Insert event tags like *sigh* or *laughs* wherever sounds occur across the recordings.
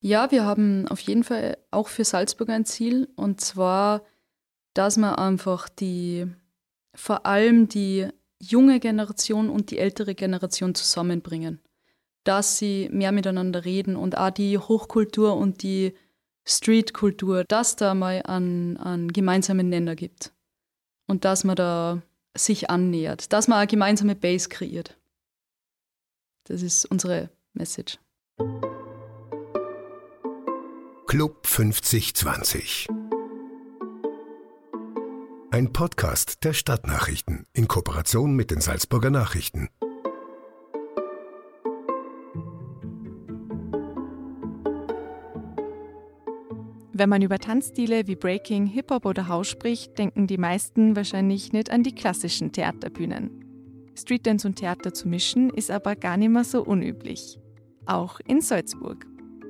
Ja, wir haben auf jeden Fall auch für Salzburg ein Ziel und zwar, dass wir einfach die, vor allem die junge Generation und die ältere Generation zusammenbringen. Dass sie mehr miteinander reden und auch die Hochkultur und die Streetkultur, dass da mal einen, einen gemeinsamen Nenner gibt und dass man da sich annähert, dass man eine gemeinsame Base kreiert. Das ist unsere Message. Club 5020. Ein Podcast der Stadtnachrichten in Kooperation mit den Salzburger Nachrichten. Wenn man über Tanzstile wie Breaking, Hip-Hop oder House spricht, denken die meisten wahrscheinlich nicht an die klassischen Theaterbühnen. Streetdance und Theater zu mischen ist aber gar nicht mehr so unüblich. Auch in Salzburg.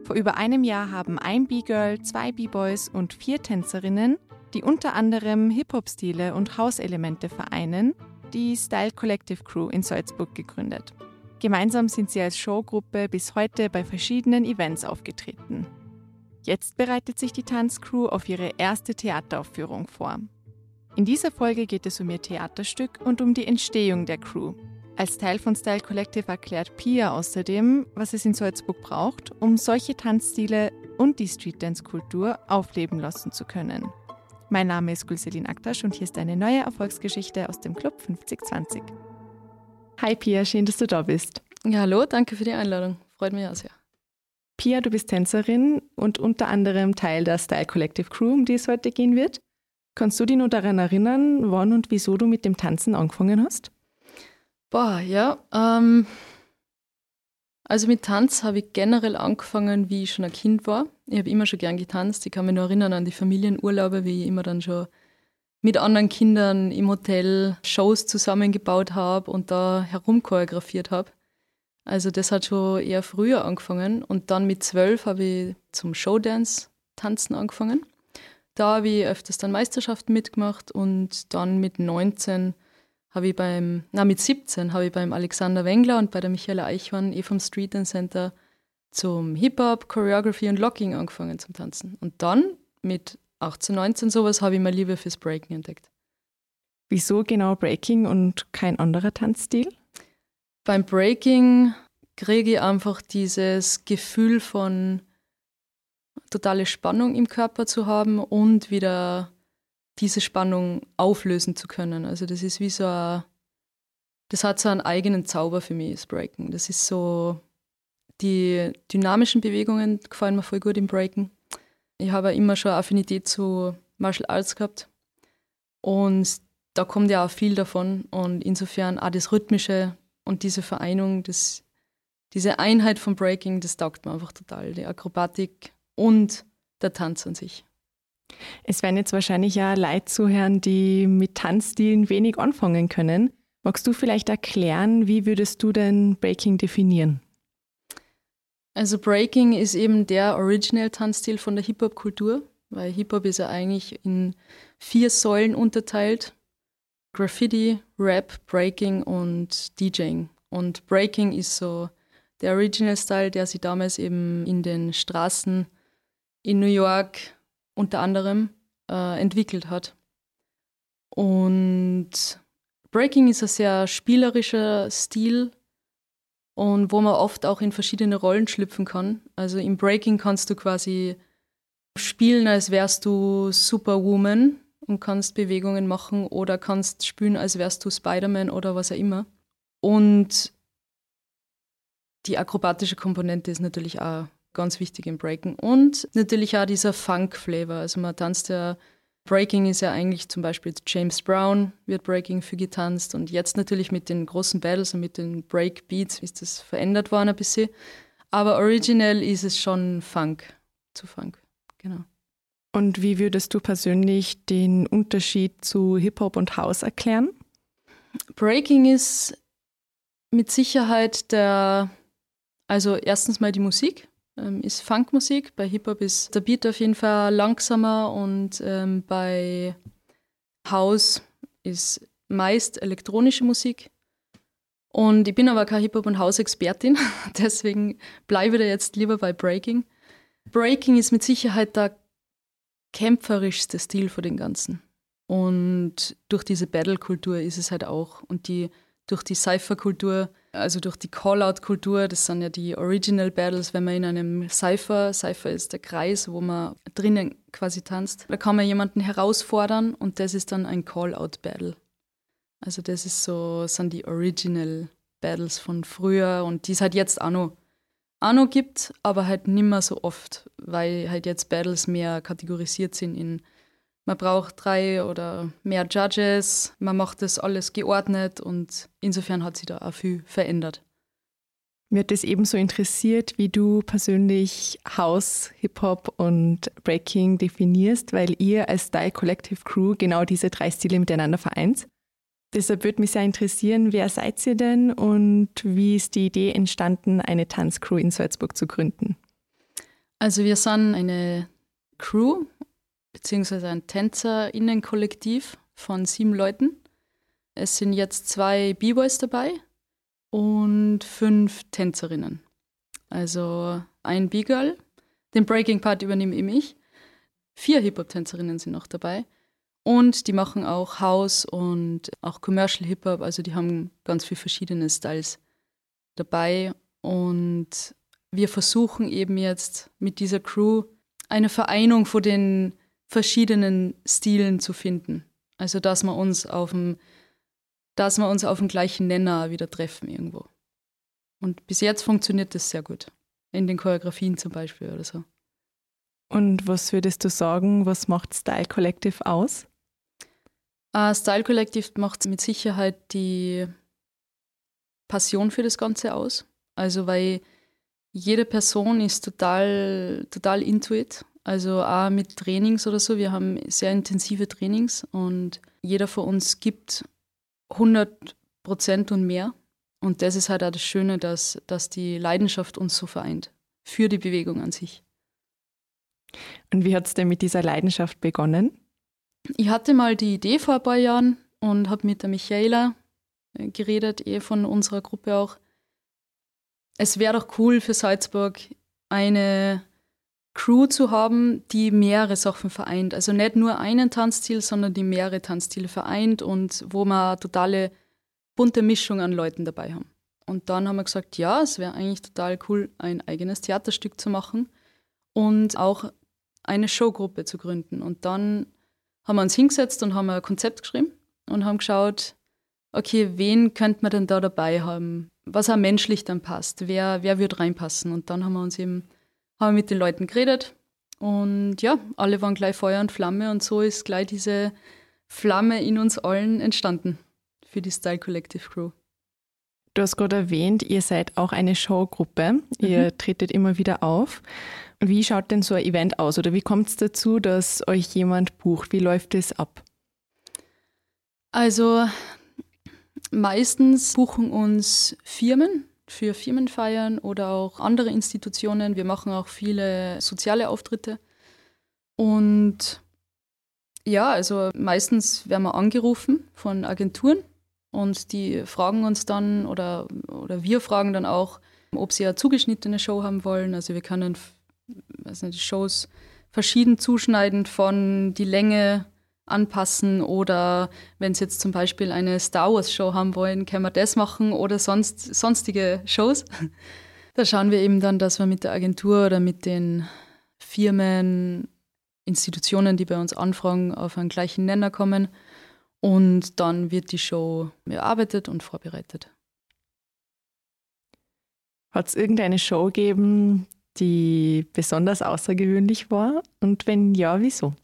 Vor über einem Jahr haben ein B-Girl, zwei B-Boys und vier Tänzerinnen, die unter anderem Hip-Hop-Stile und House-Elemente vereinen, die Style Collective Crew in Salzburg gegründet. Gemeinsam sind sie als Showgruppe bis heute bei verschiedenen Events aufgetreten. Jetzt bereitet sich die Tanzcrew auf ihre erste Theateraufführung vor. In dieser Folge geht es um ihr Theaterstück und um die Entstehung der Crew, als Teil von Style Collective erklärt Pia außerdem, was es in Salzburg braucht, um solche Tanzstile und die Streetdance-Kultur aufleben lassen zu können. Mein Name ist Gülselin Aktasch und hier ist eine neue Erfolgsgeschichte aus dem Club 5020. Hi Pia, schön, dass du da bist. Ja, hallo, danke für die Einladung. Freut mich auch sehr. Pia, du bist Tänzerin und unter anderem Teil der Style Collective Crew, um die es heute gehen wird. Kannst du dich nur daran erinnern, wann und wieso du mit dem Tanzen angefangen hast? Boah, ja. Ähm, also mit Tanz habe ich generell angefangen, wie ich schon ein Kind war. Ich habe immer schon gern getanzt. Ich kann mich nur erinnern an die Familienurlaube, wie ich immer dann schon mit anderen Kindern im Hotel Shows zusammengebaut habe und da herumchoreografiert habe. Also das hat schon eher früher angefangen. Und dann mit zwölf habe ich zum Showdance tanzen angefangen. Da habe ich öfters dann Meisterschaften mitgemacht und dann mit 19 habe ich beim, na mit 17 habe ich beim Alexander Wengler und bei der Michaela Eichhorn eh vom Street Dance Center zum Hip-Hop, Choreography und Locking angefangen zum Tanzen. Und dann mit 18, 19 sowas habe ich meine Liebe fürs Breaking entdeckt. Wieso genau Breaking und kein anderer Tanzstil? Beim Breaking kriege ich einfach dieses Gefühl von totale Spannung im Körper zu haben und wieder diese Spannung auflösen zu können. Also das ist wie so ein, das hat so einen eigenen Zauber für mich, das Breaken. Das ist so, die dynamischen Bewegungen gefallen mir voll gut im Breaken. Ich habe immer schon Affinität zu Martial Arts gehabt und da kommt ja auch viel davon und insofern auch das Rhythmische und diese Vereinung, das, diese Einheit vom Breaking, das taugt mir einfach total. Die Akrobatik und der Tanz an sich. Es werden jetzt wahrscheinlich ja Leute zuhören, die mit Tanzstilen wenig anfangen können. Magst du vielleicht erklären, wie würdest du denn Breaking definieren? Also Breaking ist eben der Original-Tanzstil von der Hip-Hop-Kultur, weil Hip-Hop ist ja eigentlich in vier Säulen unterteilt. Graffiti, Rap, Breaking und DJing. Und Breaking ist so der Original-Style, der sich damals eben in den Straßen in New York unter anderem äh, entwickelt hat. Und Breaking ist ein sehr spielerischer Stil und wo man oft auch in verschiedene Rollen schlüpfen kann. Also im Breaking kannst du quasi spielen, als wärst du Superwoman und kannst Bewegungen machen oder kannst spielen, als wärst du Spider-Man oder was auch immer. Und die akrobatische Komponente ist natürlich auch ganz wichtig im Breaken. Und natürlich auch dieser Funk-Flavor. Also man tanzt ja, Breaking ist ja eigentlich zum Beispiel James Brown wird Breaking für getanzt und jetzt natürlich mit den großen Battles und mit den Breakbeats ist das verändert worden ein bisschen. Aber originell ist es schon Funk, zu Funk, genau. Und wie würdest du persönlich den Unterschied zu Hip-Hop und House erklären? Breaking ist mit Sicherheit der, also erstens mal die Musik ist Funkmusik. Bei Hip-Hop ist der Beat auf jeden Fall langsamer und ähm, bei House ist meist elektronische Musik. Und ich bin aber keine Hip-Hop- und House-Expertin, *laughs* deswegen bleibe ich da jetzt lieber bei Breaking. Breaking ist mit Sicherheit der kämpferischste Stil von den Ganzen. Und durch diese Battle-Kultur ist es halt auch. Und die, durch die Cypher-Kultur, also durch die Call-Out-Kultur, das sind ja die Original Battles, wenn man in einem Cypher, Cypher ist der Kreis, wo man drinnen quasi tanzt, da kann man jemanden herausfordern und das ist dann ein Call-Out-Battle. Also das ist so, sind die Original Battles von früher und die es halt jetzt auch noch, auch noch gibt, aber halt nicht mehr so oft, weil halt jetzt Battles mehr kategorisiert sind in man braucht drei oder mehr Judges, man macht das alles geordnet und insofern hat sich da auch viel verändert. Mir hat es ebenso interessiert, wie du persönlich House, Hip-Hop und Breaking definierst, weil ihr als Style Collective Crew genau diese drei Stile miteinander vereint. Deshalb würde mich sehr interessieren, wer seid ihr denn und wie ist die Idee entstanden, eine Tanzcrew in Salzburg zu gründen? Also wir sind eine Crew, beziehungsweise ein TänzerInnen-Kollektiv von sieben Leuten. Es sind jetzt zwei B-Boys dabei und fünf Tänzerinnen. Also ein B-Girl, den Breaking-Part übernehme ich. Vier Hip-Hop-Tänzerinnen sind noch dabei. Und die machen auch House und auch Commercial Hip-Hop. Also die haben ganz viele verschiedene Styles dabei. Und wir versuchen eben jetzt mit dieser Crew eine Vereinung von den verschiedenen Stilen zu finden. Also dass wir uns auf dem, dass wir uns auf dem gleichen Nenner wieder treffen irgendwo. Und bis jetzt funktioniert das sehr gut. In den Choreografien zum Beispiel oder so. Und was würdest du sagen, was macht Style Collective aus? Uh, Style Collective macht mit Sicherheit die Passion für das Ganze aus. Also weil jede Person ist total, total intuit also auch mit Trainings oder so. Wir haben sehr intensive Trainings und jeder von uns gibt 100 Prozent und mehr. Und das ist halt auch das Schöne, dass, dass die Leidenschaft uns so vereint für die Bewegung an sich. Und wie hat es denn mit dieser Leidenschaft begonnen? Ich hatte mal die Idee vor ein paar Jahren und habe mit der Michaela äh, geredet, eh von unserer Gruppe auch. Es wäre doch cool für Salzburg eine Crew zu haben, die mehrere Sachen vereint. Also nicht nur einen Tanzstil, sondern die mehrere Tanzstile vereint und wo wir eine totale bunte Mischung an Leuten dabei haben. Und dann haben wir gesagt, ja, es wäre eigentlich total cool, ein eigenes Theaterstück zu machen und auch eine Showgruppe zu gründen. Und dann haben wir uns hingesetzt und haben ein Konzept geschrieben und haben geschaut, okay, wen könnte man denn da dabei haben, was auch menschlich dann passt, wer, wer würde reinpassen. Und dann haben wir uns eben haben mit den Leuten geredet und ja, alle waren gleich Feuer und Flamme und so ist gleich diese Flamme in uns allen entstanden für die Style Collective Crew. Du hast gerade erwähnt, ihr seid auch eine Showgruppe. Mhm. Ihr tretet immer wieder auf. Wie schaut denn so ein Event aus oder wie kommt es dazu, dass euch jemand bucht? Wie läuft es ab? Also meistens buchen uns Firmen, für Firmenfeiern oder auch andere Institutionen. Wir machen auch viele soziale Auftritte. Und ja, also meistens werden wir angerufen von Agenturen und die fragen uns dann oder, oder wir fragen dann auch, ob sie eine zugeschnittene Show haben wollen. Also wir können weiß nicht, Shows verschieden zuschneiden von die Länge anpassen oder wenn Sie jetzt zum Beispiel eine Star Wars Show haben wollen, können wir das machen oder sonst, sonstige Shows. *laughs* Da schauen wir eben dann, dass wir mit der Agentur oder mit den Firmen, Institutionen, die bei uns anfragen, auf einen gleichen Nenner kommen und dann wird die Show erarbeitet und vorbereitet. Hat es irgendeine Show gegeben, die besonders außergewöhnlich war? Und wenn ja, wieso?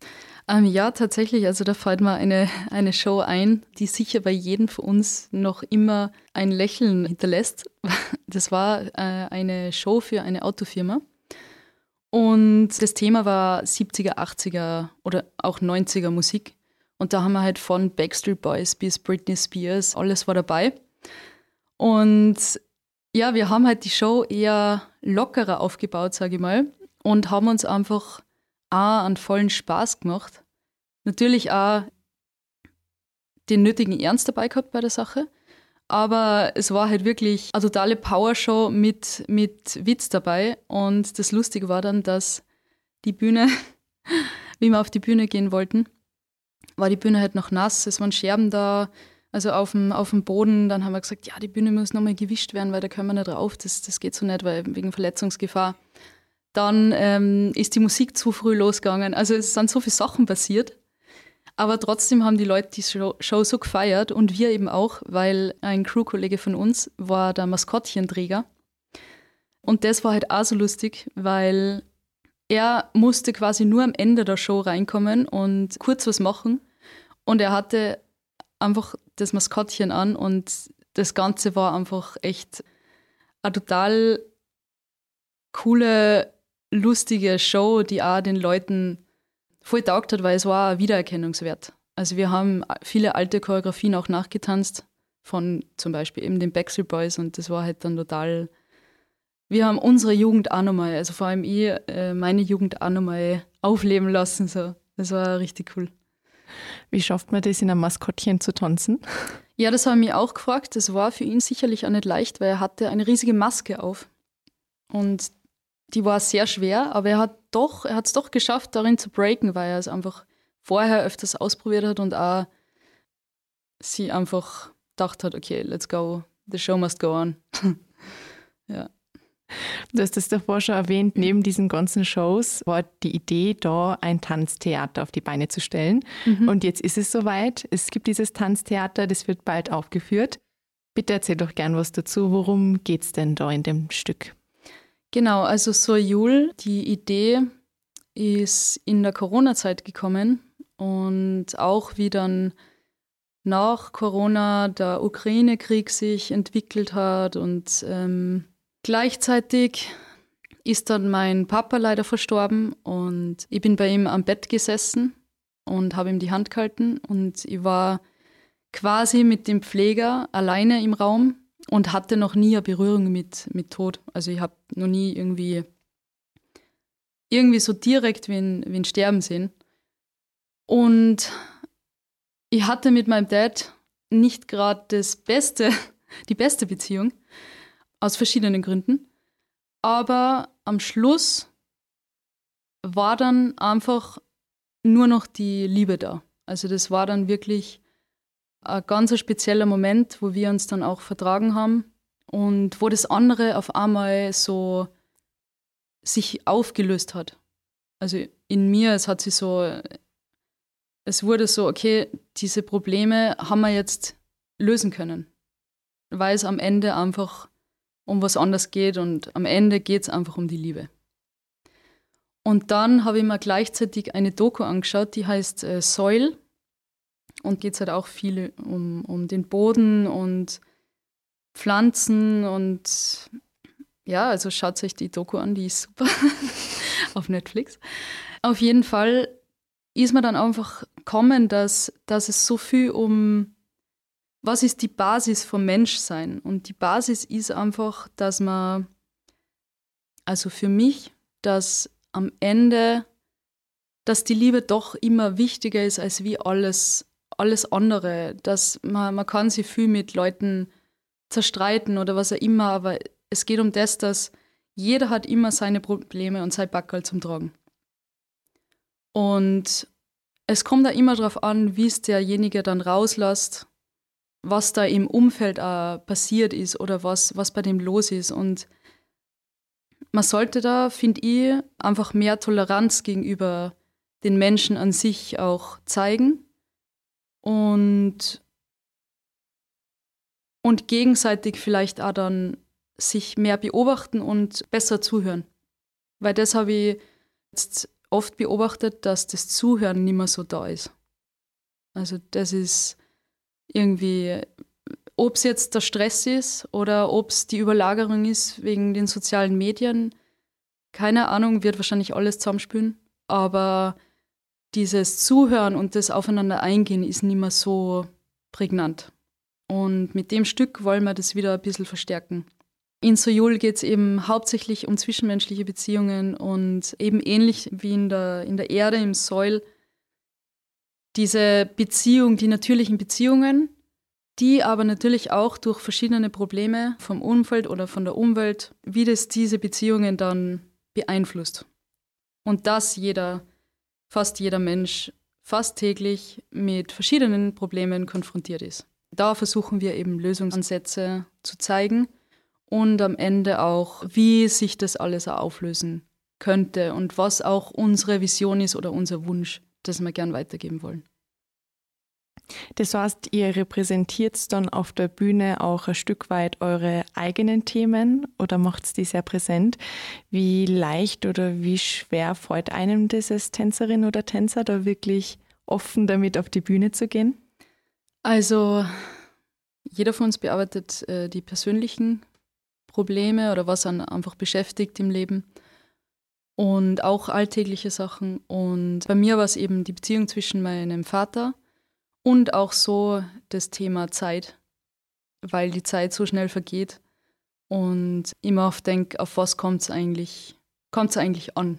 Ähm, ja, tatsächlich. Also da fällt mir eine, eine Show ein, die sicher bei jedem von uns noch immer ein Lächeln hinterlässt. *laughs* Das war äh, eine Show für eine Autofirma. Und das Thema war 70er, 80er oder auch 90er Musik. Und da haben wir halt von Backstreet Boys bis Britney Spears, alles war dabei. Und ja, wir haben halt die Show eher lockerer aufgebaut, sage ich mal, und haben uns einfach auch einen vollen Spaß gemacht. Natürlich auch den nötigen Ernst dabei gehabt bei der Sache. Aber es war halt wirklich eine totale Powershow mit, mit Witz dabei. Und das Lustige war dann, dass die Bühne, *laughs* wie wir auf die Bühne gehen wollten, war die Bühne halt noch nass, es waren Scherben da, also auf dem, auf dem Boden. Dann haben wir gesagt, ja, die Bühne muss nochmal gewischt werden, weil da können wir nicht drauf, das, das geht so nicht, weil wegen Verletzungsgefahr. Dann ähm, ist die Musik zu früh losgegangen. Also es sind so viele Sachen passiert. Aber trotzdem haben die Leute die Show, Show so gefeiert und wir eben auch, weil ein Crewkollege von uns war der Maskottchenträger. Und das war halt auch so lustig, weil er musste quasi nur am Ende der Show reinkommen und kurz was machen. Und er hatte einfach das Maskottchen an und das Ganze war einfach echt eine total coole, lustige Show, die auch den Leuten voll taugt hat, weil es war ein Wiedererkennungswert. Also wir haben viele alte Choreografien auch nachgetanzt von zum Beispiel eben den Backstreet Boys und das war halt dann total. Wir haben unsere Jugend auch nochmal, also vor allem ich, äh, meine Jugend auch nochmal aufleben lassen. So. Das war richtig cool. Wie schafft man das, in einem Maskottchen zu tanzen? Ja, das habe ich mich auch gefragt. Das war für ihn sicherlich auch nicht leicht, weil er hatte eine riesige Maske auf. Und die war sehr schwer, aber er hat doch, er hat es doch geschafft, darin zu breaken, weil er es einfach vorher öfters ausprobiert hat und auch sie einfach gedacht hat, okay, let's go, the show must go on. *laughs* ja. Du hast es davor schon erwähnt, neben diesen ganzen Shows war die Idee da, ein Tanztheater auf die Beine zu stellen. Mhm. Und jetzt ist es soweit. Es gibt dieses Tanztheater, das wird bald aufgeführt. Bitte erzähl doch gern was dazu. Worum geht es denn da in dem Stück? Genau, also Soyul, die Idee ist in der Corona-Zeit gekommen und auch wie dann nach Corona der Ukraine-Krieg sich entwickelt hat und ähm, gleichzeitig ist dann mein Papa leider verstorben und ich bin bei ihm am Bett gesessen und habe ihm die Hand gehalten und ich war quasi mit dem Pfleger alleine im Raum und hatte noch nie eine Berührung mit, mit Tod. Also ich habe noch nie irgendwie, irgendwie so direkt wen, wen sterben sehen. Und ich hatte mit meinem Dad nicht gerade das beste, *laughs* die beste Beziehung, aus verschiedenen Gründen. Aber am Schluss war dann einfach nur noch die Liebe da. Also das war dann wirklich ein ganz spezieller Moment, wo wir uns dann auch vertragen haben und wo das andere auf einmal so sich aufgelöst hat. Also in mir, es hat sich so, es wurde so, okay, diese Probleme haben wir jetzt lösen können, weil es am Ende einfach um was anderes geht und am Ende geht es einfach um die Liebe. Und dann habe ich mir gleichzeitig eine Doku angeschaut, die heißt äh, Soil und geht es halt auch viel um, um den Boden und Pflanzen und ja, also schaut euch die Doku an, die ist super *laughs* auf Netflix. Auf jeden Fall ist mir dann einfach kommen, dass, dass es so viel um, was ist die Basis vom Menschsein? Und die Basis ist einfach, dass man, also für mich, dass am Ende, dass die Liebe doch immer wichtiger ist als wie alles alles andere. Dass man, man kann sich viel mit Leuten zerstreiten oder was auch immer, aber es geht um das, dass jeder hat immer seine Probleme und sein Backerl zum Tragen. Und es kommt da immer darauf an, wie es derjenige dann rauslässt, was da im Umfeld auch passiert ist oder was, was bei dem los ist. Und man sollte da, finde ich, einfach mehr Toleranz gegenüber den Menschen an sich auch zeigen und, und gegenseitig vielleicht auch dann sich mehr beobachten und besser zuhören. Weil das habe ich jetzt oft beobachtet, dass das Zuhören nicht mehr so da ist. Also das ist irgendwie, ob es jetzt der Stress ist oder ob es die Überlagerung ist wegen den sozialen Medien, keine Ahnung, wird wahrscheinlich alles zusammenspülen. Aber dieses Zuhören und das Aufeinander eingehen ist nicht mehr so prägnant. Und mit dem Stück wollen wir das wieder ein bisschen verstärken. In Soyul geht es eben hauptsächlich um zwischenmenschliche Beziehungen und eben ähnlich wie in der, in der Erde, im Soil, diese Beziehung, die natürlichen Beziehungen, die aber natürlich auch durch verschiedene Probleme vom Umfeld oder von der Umwelt, wie das diese Beziehungen dann beeinflusst. Und dass jeder, fast jeder Mensch fast täglich mit verschiedenen Problemen konfrontiert ist. Da versuchen wir eben Lösungsansätze zu zeigen und am Ende auch, wie sich das alles auflösen könnte und was auch unsere Vision ist oder unser Wunsch, das wir gern weitergeben wollen. Das heißt, ihr repräsentiert dann auf der Bühne auch ein Stück weit eure eigenen Themen oder macht die sehr präsent. Wie leicht oder wie schwer fällt einem das als Tänzerin oder Tänzer, da wirklich offen damit auf die Bühne zu gehen? Also, jeder von uns bearbeitet äh, die persönlichen Probleme oder was einen einfach beschäftigt im Leben und auch alltägliche Sachen. Und bei mir war es eben die Beziehung zwischen meinem Vater und auch so das Thema Zeit, weil die Zeit so schnell vergeht und immer oft denke, auf was kommt es eigentlich, kommt's eigentlich an?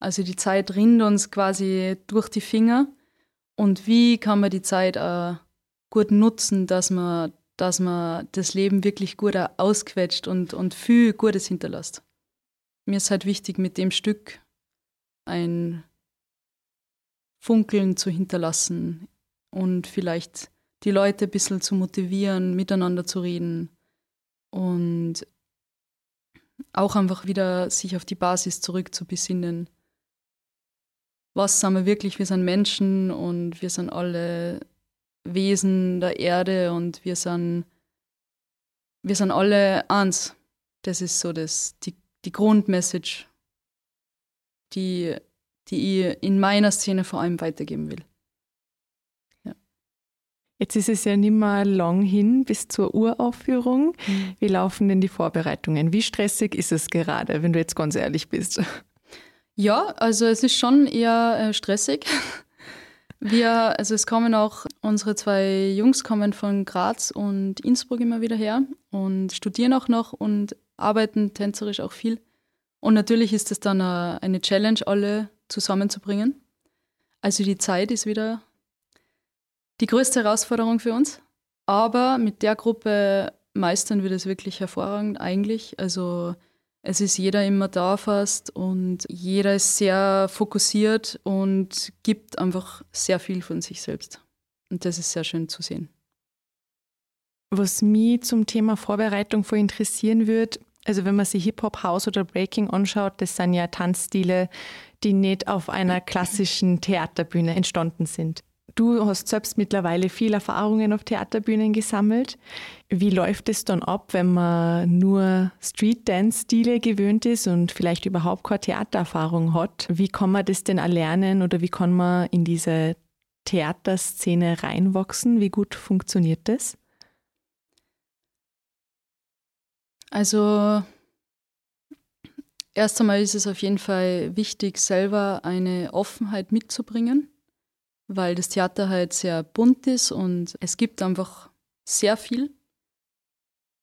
Also die Zeit rinnt uns quasi durch die Finger und wie kann man die Zeit äh, gut nutzen, dass man, dass man das Leben wirklich gut ausquetscht und, und viel Gutes hinterlässt. Mir ist halt wichtig, mit dem Stück ein Funkeln zu hinterlassen und vielleicht die Leute ein bisschen zu motivieren, miteinander zu reden und auch einfach wieder sich auf die Basis zurückzubesinnen. Was sind wir wirklich? Wir sind Menschen und wir sind alle Wesen der Erde und wir sind, wir sind alle eins. Das ist so das, die, die Grundmessage, die, die ich in meiner Szene vor allem weitergeben will. Jetzt ist es ja nicht mehr lang hin bis zur Uraufführung. Mhm. Wie laufen denn die Vorbereitungen? Wie stressig ist es gerade, wenn du jetzt ganz ehrlich bist? Ja, also es ist schon eher äh, stressig. *laughs* Wir, also es kommen auch, unsere zwei Jungs kommen von Graz und Innsbruck immer wieder her und studieren auch noch und arbeiten tänzerisch auch viel. Und natürlich ist es dann eine Challenge, alle zusammenzubringen. Also die Zeit ist wieder die größte Herausforderung für uns. Aber mit der Gruppe meistern wir das wirklich hervorragend eigentlich. Also es ist jeder immer da fast und jeder ist sehr fokussiert und gibt einfach sehr viel von sich selbst. Und das ist sehr schön zu sehen. Was mich zum Thema Vorbereitung vor interessieren würde, also wenn man sich Hip-Hop, House oder Breaking anschaut, das sind ja Tanzstile, die nicht auf einer klassischen Theaterbühne entstanden sind. Du hast selbst mittlerweile viel Erfahrungen auf Theaterbühnen gesammelt. Wie läuft es dann ab, wenn man nur Street-Dance-Stile gewöhnt ist und vielleicht überhaupt keine Theatererfahrung hat? Wie kann man das denn erlernen oder wie kann man in diese Theaterszene reinwachsen? Wie gut funktioniert das? Also erst einmal ist es auf jeden Fall wichtig, selber eine Offenheit mitzubringen weil das Theater halt sehr bunt ist und es gibt einfach sehr viel.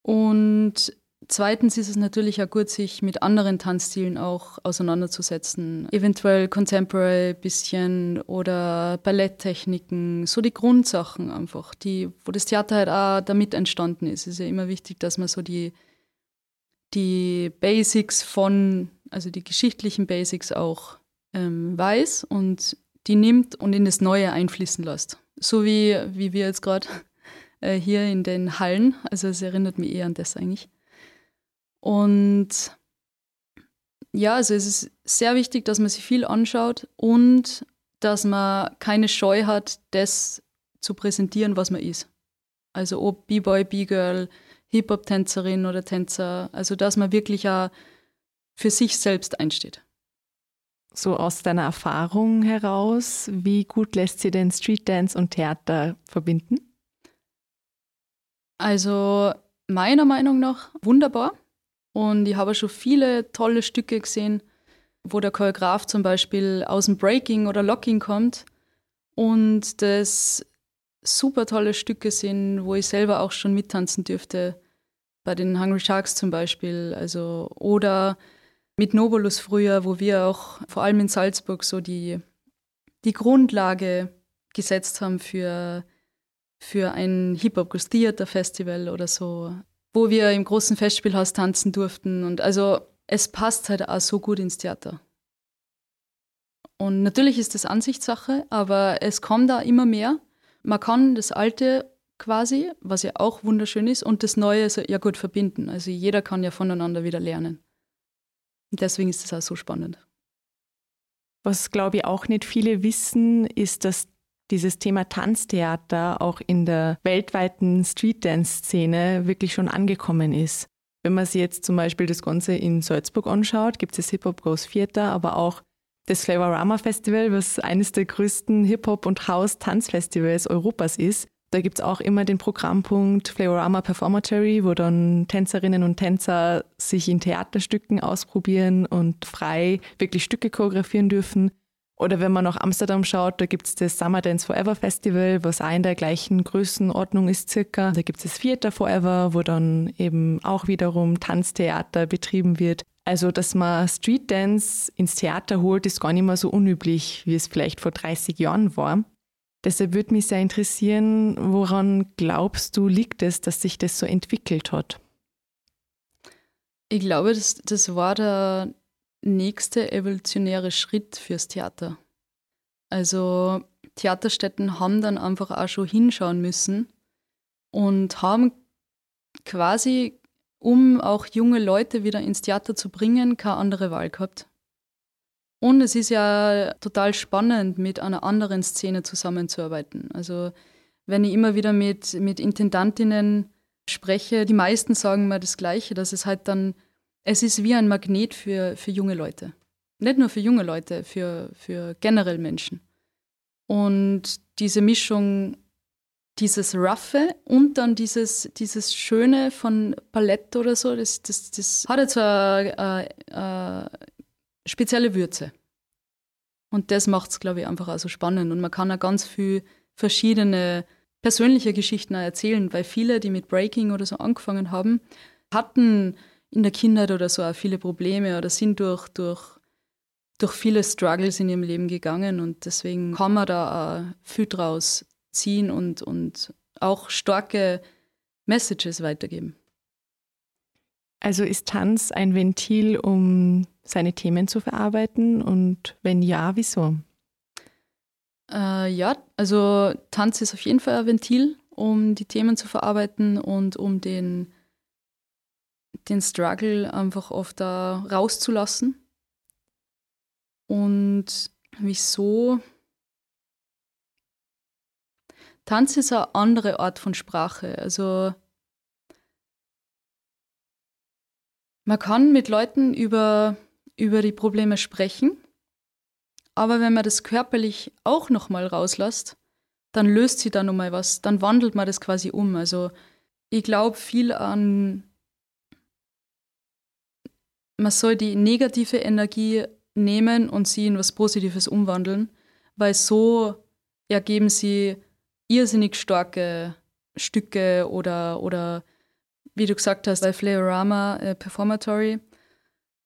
Und zweitens ist es natürlich auch gut, sich mit anderen Tanzstilen auch auseinanderzusetzen. Eventuell Contemporary bisschen oder Balletttechniken, so die Grundsachen einfach, die, wo das Theater halt auch damit entstanden ist. Es ist ja immer wichtig, dass man so die, die Basics von, also die geschichtlichen Basics auch ähm, weiß und die nimmt und in das Neue einfließen lässt. So wie, wie wir jetzt gerade *laughs* äh, hier in den Hallen. Also es erinnert mich eher an das eigentlich. Und ja, also es ist sehr wichtig, dass man sich viel anschaut und dass man keine Scheu hat, das zu präsentieren, was man ist. Also ob B-Boy, B-Girl, Hip-Hop-Tänzerin oder Tänzer. Also dass man wirklich auch für sich selbst einsteht so aus deiner Erfahrung heraus, wie gut lässt sie denn Street Dance und Theater verbinden? Also meiner Meinung nach wunderbar. Und ich habe schon viele tolle Stücke gesehen, wo der Choreograf zum Beispiel aus dem Breaking oder Locking kommt und das super tolle Stücke sind, wo ich selber auch schon mittanzen dürfte. Bei den Hungry Sharks zum Beispiel. Also, oder mit Nobolus früher, wo wir auch vor allem in Salzburg so die, die Grundlage gesetzt haben für, für ein Hip-Hop Theater Festival oder so, wo wir im großen Festspielhaus tanzen durften. Und also es passt halt auch so gut ins Theater. Und natürlich ist das Ansichtssache, aber es kommt da immer mehr. Man kann das Alte quasi, was ja auch wunderschön ist, und das Neue so, ja gut verbinden. Also jeder kann ja voneinander wieder lernen. Deswegen ist das auch so spannend. Was, glaube ich, auch nicht viele wissen, ist, dass dieses Thema Tanztheater auch in der weltweiten Streetdance-Szene wirklich schon angekommen ist. Wenn man sich jetzt zum Beispiel das Ganze in Salzburg anschaut, gibt es das Hip-Hop Goes Theater, aber auch das Flavorama Festival, was eines der größten Hip-Hop- und House-Tanzfestivals Europas ist. Da gibt es auch immer den Programmpunkt Flavorama Performatory, wo dann Tänzerinnen und Tänzer sich in Theaterstücken ausprobieren und frei wirklich Stücke choreografieren dürfen. Oder wenn man nach Amsterdam schaut, da gibt es das Summer Dance Forever Festival, was auch in der gleichen Größenordnung ist circa. Da gibt es das Theater Forever, wo dann eben auch wiederum Tanztheater betrieben wird. Also, dass man Street Dance ins Theater holt, ist gar nicht mehr so unüblich, wie es vielleicht vor 30 Jahren war. Deshalb würde mich sehr interessieren, woran glaubst du, liegt es, dass sich das so entwickelt hat? Ich glaube, das, das war der nächste evolutionäre Schritt fürs Theater. Also Theaterstätten haben dann einfach auch schon hinschauen müssen und haben quasi, um auch junge Leute wieder ins Theater zu bringen, keine andere Wahl gehabt. Und es ist ja total spannend, mit einer anderen Szene zusammenzuarbeiten. Also wenn ich immer wieder mit, mit Intendantinnen spreche, die meisten sagen mir das Gleiche, dass es halt dann, es ist wie ein Magnet für, für junge Leute. Nicht nur für junge Leute, für, für generell Menschen. Und diese Mischung, dieses Roughe und dann dieses, dieses Schöne von Palette oder so, das, das, das hat jetzt eine, eine, spezielle Würze. Und das macht es, glaube ich, einfach auch so spannend. Und man kann auch ganz viel verschiedene persönliche Geschichten erzählen, weil viele, die mit Breaking oder so angefangen haben, hatten in der Kindheit oder so auch viele Probleme oder sind durch, durch, durch viele Struggles in ihrem Leben gegangen. Und deswegen kann man da auch viel draus ziehen und, und auch starke Messages weitergeben. Also ist Tanz ein Ventil, um seine Themen zu verarbeiten? Und wenn ja, wieso? Äh, ja, also Tanz ist auf jeden Fall ein Ventil, um die Themen zu verarbeiten und um den, den Struggle einfach oft da rauszulassen. Und wieso? Tanz ist eine andere Art von Sprache. Also Man kann mit Leuten über, über die Probleme sprechen, aber wenn man das körperlich auch nochmal rauslässt, dann löst sie da nochmal was, dann wandelt man das quasi um. Also ich glaube viel an, man soll die negative Energie nehmen und sie in was Positives umwandeln, weil so ergeben sie irrsinnig starke Stücke oder, oder wie du gesagt hast, bei Flaorama äh, Performatory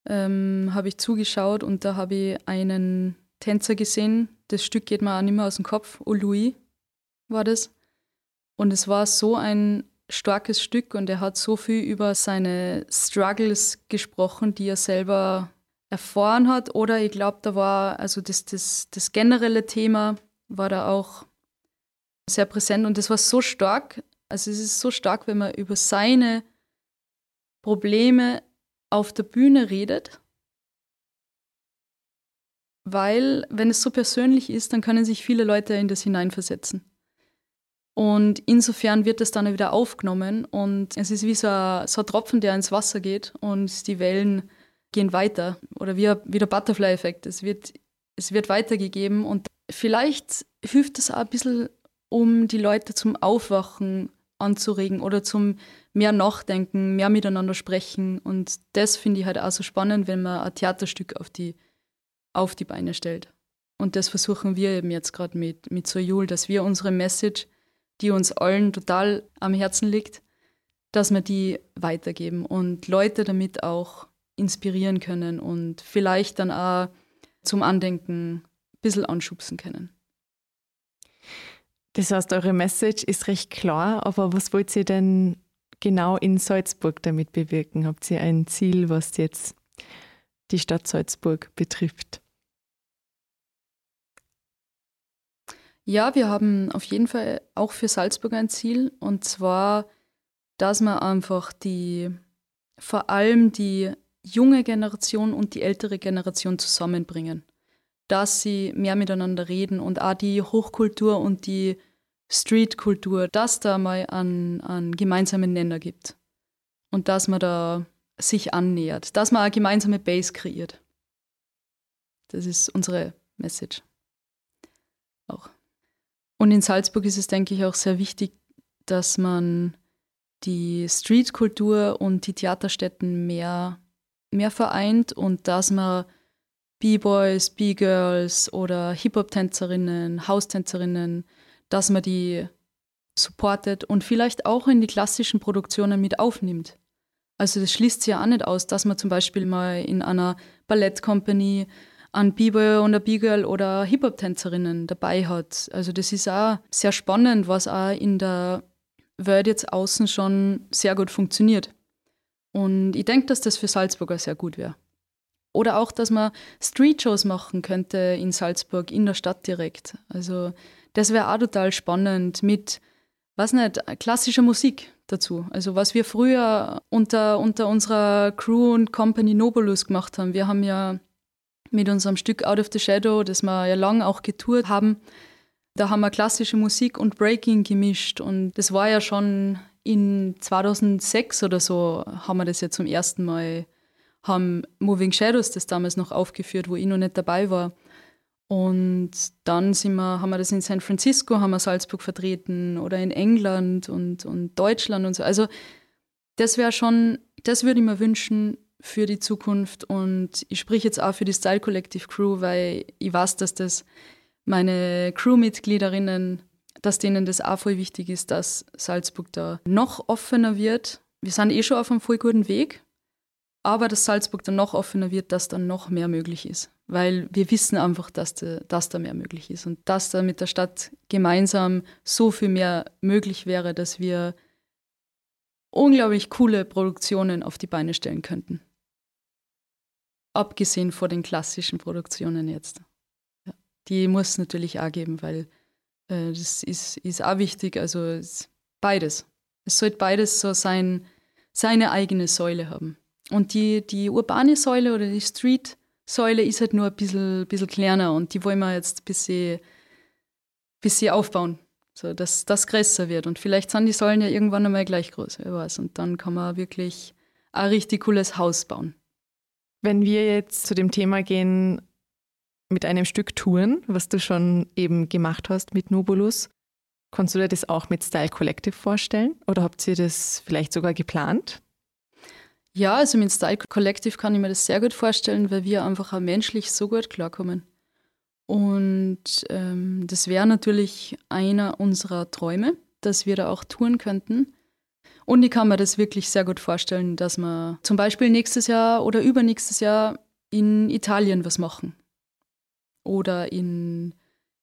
ähm, habe ich zugeschaut und da habe ich einen Tänzer gesehen. Das Stück geht mir auch nicht mehr aus dem Kopf. Oh Louis war das. Und es war so ein starkes Stück und er hat so viel über seine Struggles gesprochen, die er selber erfahren hat. Oder ich glaube, da war, also das, das, das generelle Thema war da auch sehr präsent und das war so stark, also es ist so stark, wenn man über seine Probleme auf der Bühne redet, weil wenn es so persönlich ist, dann können sich viele Leute in das hineinversetzen. Und insofern wird das dann wieder aufgenommen und es ist wie so ein, so ein Tropfen, der ins Wasser geht und die Wellen gehen weiter. Oder wie, wie der Butterfly-Effekt. Es wird, es wird weitergegeben und vielleicht hilft es auch ein bisschen, um die Leute zum Aufwachen anzuregen oder zum mehr Nachdenken, mehr miteinander sprechen. Und das finde ich halt auch so spannend, wenn man ein Theaterstück auf die, auf die Beine stellt. Und das versuchen wir eben jetzt gerade mit, mit Soyul, dass wir unsere Message, die uns allen total am Herzen liegt, dass wir die weitergeben und Leute damit auch inspirieren können und vielleicht dann auch zum Andenken ein bisschen anschubsen können. Das heißt, eure Message ist recht klar, aber was wollt ihr denn genau in Salzburg damit bewirken? Habt ihr ein Ziel, was jetzt die Stadt Salzburg betrifft? Ja, wir haben auf jeden Fall auch für Salzburg ein Ziel und zwar, dass wir einfach die, vor allem die junge Generation und die ältere Generation zusammenbringen. Dass sie mehr miteinander reden und auch die Hochkultur und die Streetkultur, dass da mal einen, einen gemeinsamen Nenner gibt und dass man da sich annähert, dass man eine gemeinsame Base kreiert. Das ist unsere Message. Auch. Und in Salzburg ist es, denke ich, auch sehr wichtig, dass man die Streetkultur und die Theaterstätten mehr, mehr vereint und dass man B-Boys, B-Girls oder Hip-Hop-Tänzerinnen, Haustänzerinnen, dass man die supportet und vielleicht auch in die klassischen Produktionen mit aufnimmt. Also das schließt sich ja auch nicht aus, dass man zum Beispiel mal in einer Ballettcompany einen B-Boy und eine B-Girl oder Hip-Hop-Tänzerinnen dabei hat. Also das ist auch sehr spannend, was auch in der Welt jetzt außen schon sehr gut funktioniert. Und ich denke, dass das für Salzburger sehr gut wäre. Oder auch, dass man Street-Shows machen könnte in Salzburg, in der Stadt direkt. Also das wäre auch total spannend mit, was nicht, klassischer Musik dazu. Also was wir früher unter, unter unserer Crew und Company Nobulus gemacht haben. Wir haben ja mit unserem Stück Out of the Shadow, das wir ja lang auch getourt haben, da haben wir klassische Musik und Breaking gemischt und das war ja schon in 2006 oder so, haben wir das ja zum ersten Mal, haben Moving Shadows das damals noch aufgeführt, wo ich noch nicht dabei war. Und dann sind wir, haben wir das in San Francisco, haben wir Salzburg vertreten oder in England und, und Deutschland und so. Also das wäre schon, das würde ich mir wünschen, für die Zukunft und ich spreche jetzt auch für die Style Collective Crew, weil ich weiß, dass das meine Crewmitgliederinnen, dass denen das auch voll wichtig ist, dass Salzburg da noch offener wird. Wir sind eh schon auf einem voll guten Weg, aber dass Salzburg dann noch offener wird, dass dann noch mehr möglich ist. Weil wir wissen einfach, dass da, dass da mehr möglich ist und dass da mit der Stadt gemeinsam so viel mehr möglich wäre, dass wir unglaublich coole Produktionen auf die Beine stellen könnten abgesehen von den klassischen Produktionen jetzt. Ja. Die muss es natürlich auch geben, weil äh, das ist, ist auch wichtig. Also beides. Es sollte beides so sein, seine eigene Säule haben. Und die, die urbane Säule oder die Street-Säule ist halt nur ein bisschen, bisschen kleiner und die wollen wir jetzt ein bisschen, bisschen aufbauen, so dass das größer wird. Und vielleicht sind die Säulen ja irgendwann einmal gleich groß, wer weiß. Und dann kann man wirklich ein richtig cooles Haus bauen. Wenn wir jetzt zu dem Thema gehen, mit einem Stück Touren, was du schon eben gemacht hast mit Nobulus, kannst du dir das auch mit Style Collective vorstellen? Oder habt ihr das vielleicht sogar geplant? Ja, also mit Style Collective kann ich mir das sehr gut vorstellen, weil wir einfach auch menschlich so gut klarkommen. Und ähm, das wäre natürlich einer unserer Träume, dass wir da auch touren könnten. Und ich kann mir das wirklich sehr gut vorstellen, dass wir zum Beispiel nächstes Jahr oder übernächstes Jahr in Italien was machen. Oder in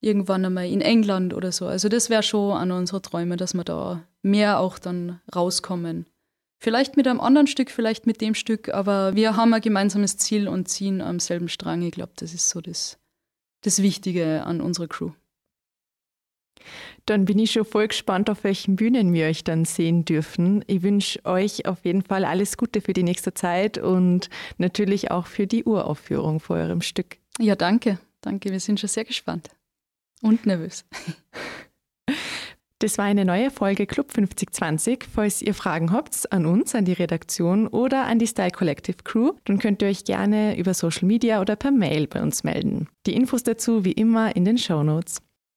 irgendwann einmal in England oder so. Also das wäre schon einer unserer Träume, dass wir da mehr auch dann rauskommen. Vielleicht mit einem anderen Stück, vielleicht mit dem Stück, aber wir haben ein gemeinsames Ziel und ziehen am selben Strang. Ich glaube, das ist so das, das Wichtige an unserer Crew. Dann bin ich schon voll gespannt, auf welchen Bühnen wir euch dann sehen dürfen. Ich wünsche euch auf jeden Fall alles Gute für die nächste Zeit und natürlich auch für die Uraufführung vor eurem Stück. Ja, danke. Danke, wir sind schon sehr gespannt und nervös. *laughs* Das war eine neue Folge Club 5020. Falls ihr Fragen habt an uns, an die Redaktion oder an die Style Collective Crew, dann könnt ihr euch gerne über Social Media oder per Mail bei uns melden. Die Infos dazu wie immer in den Show Notes.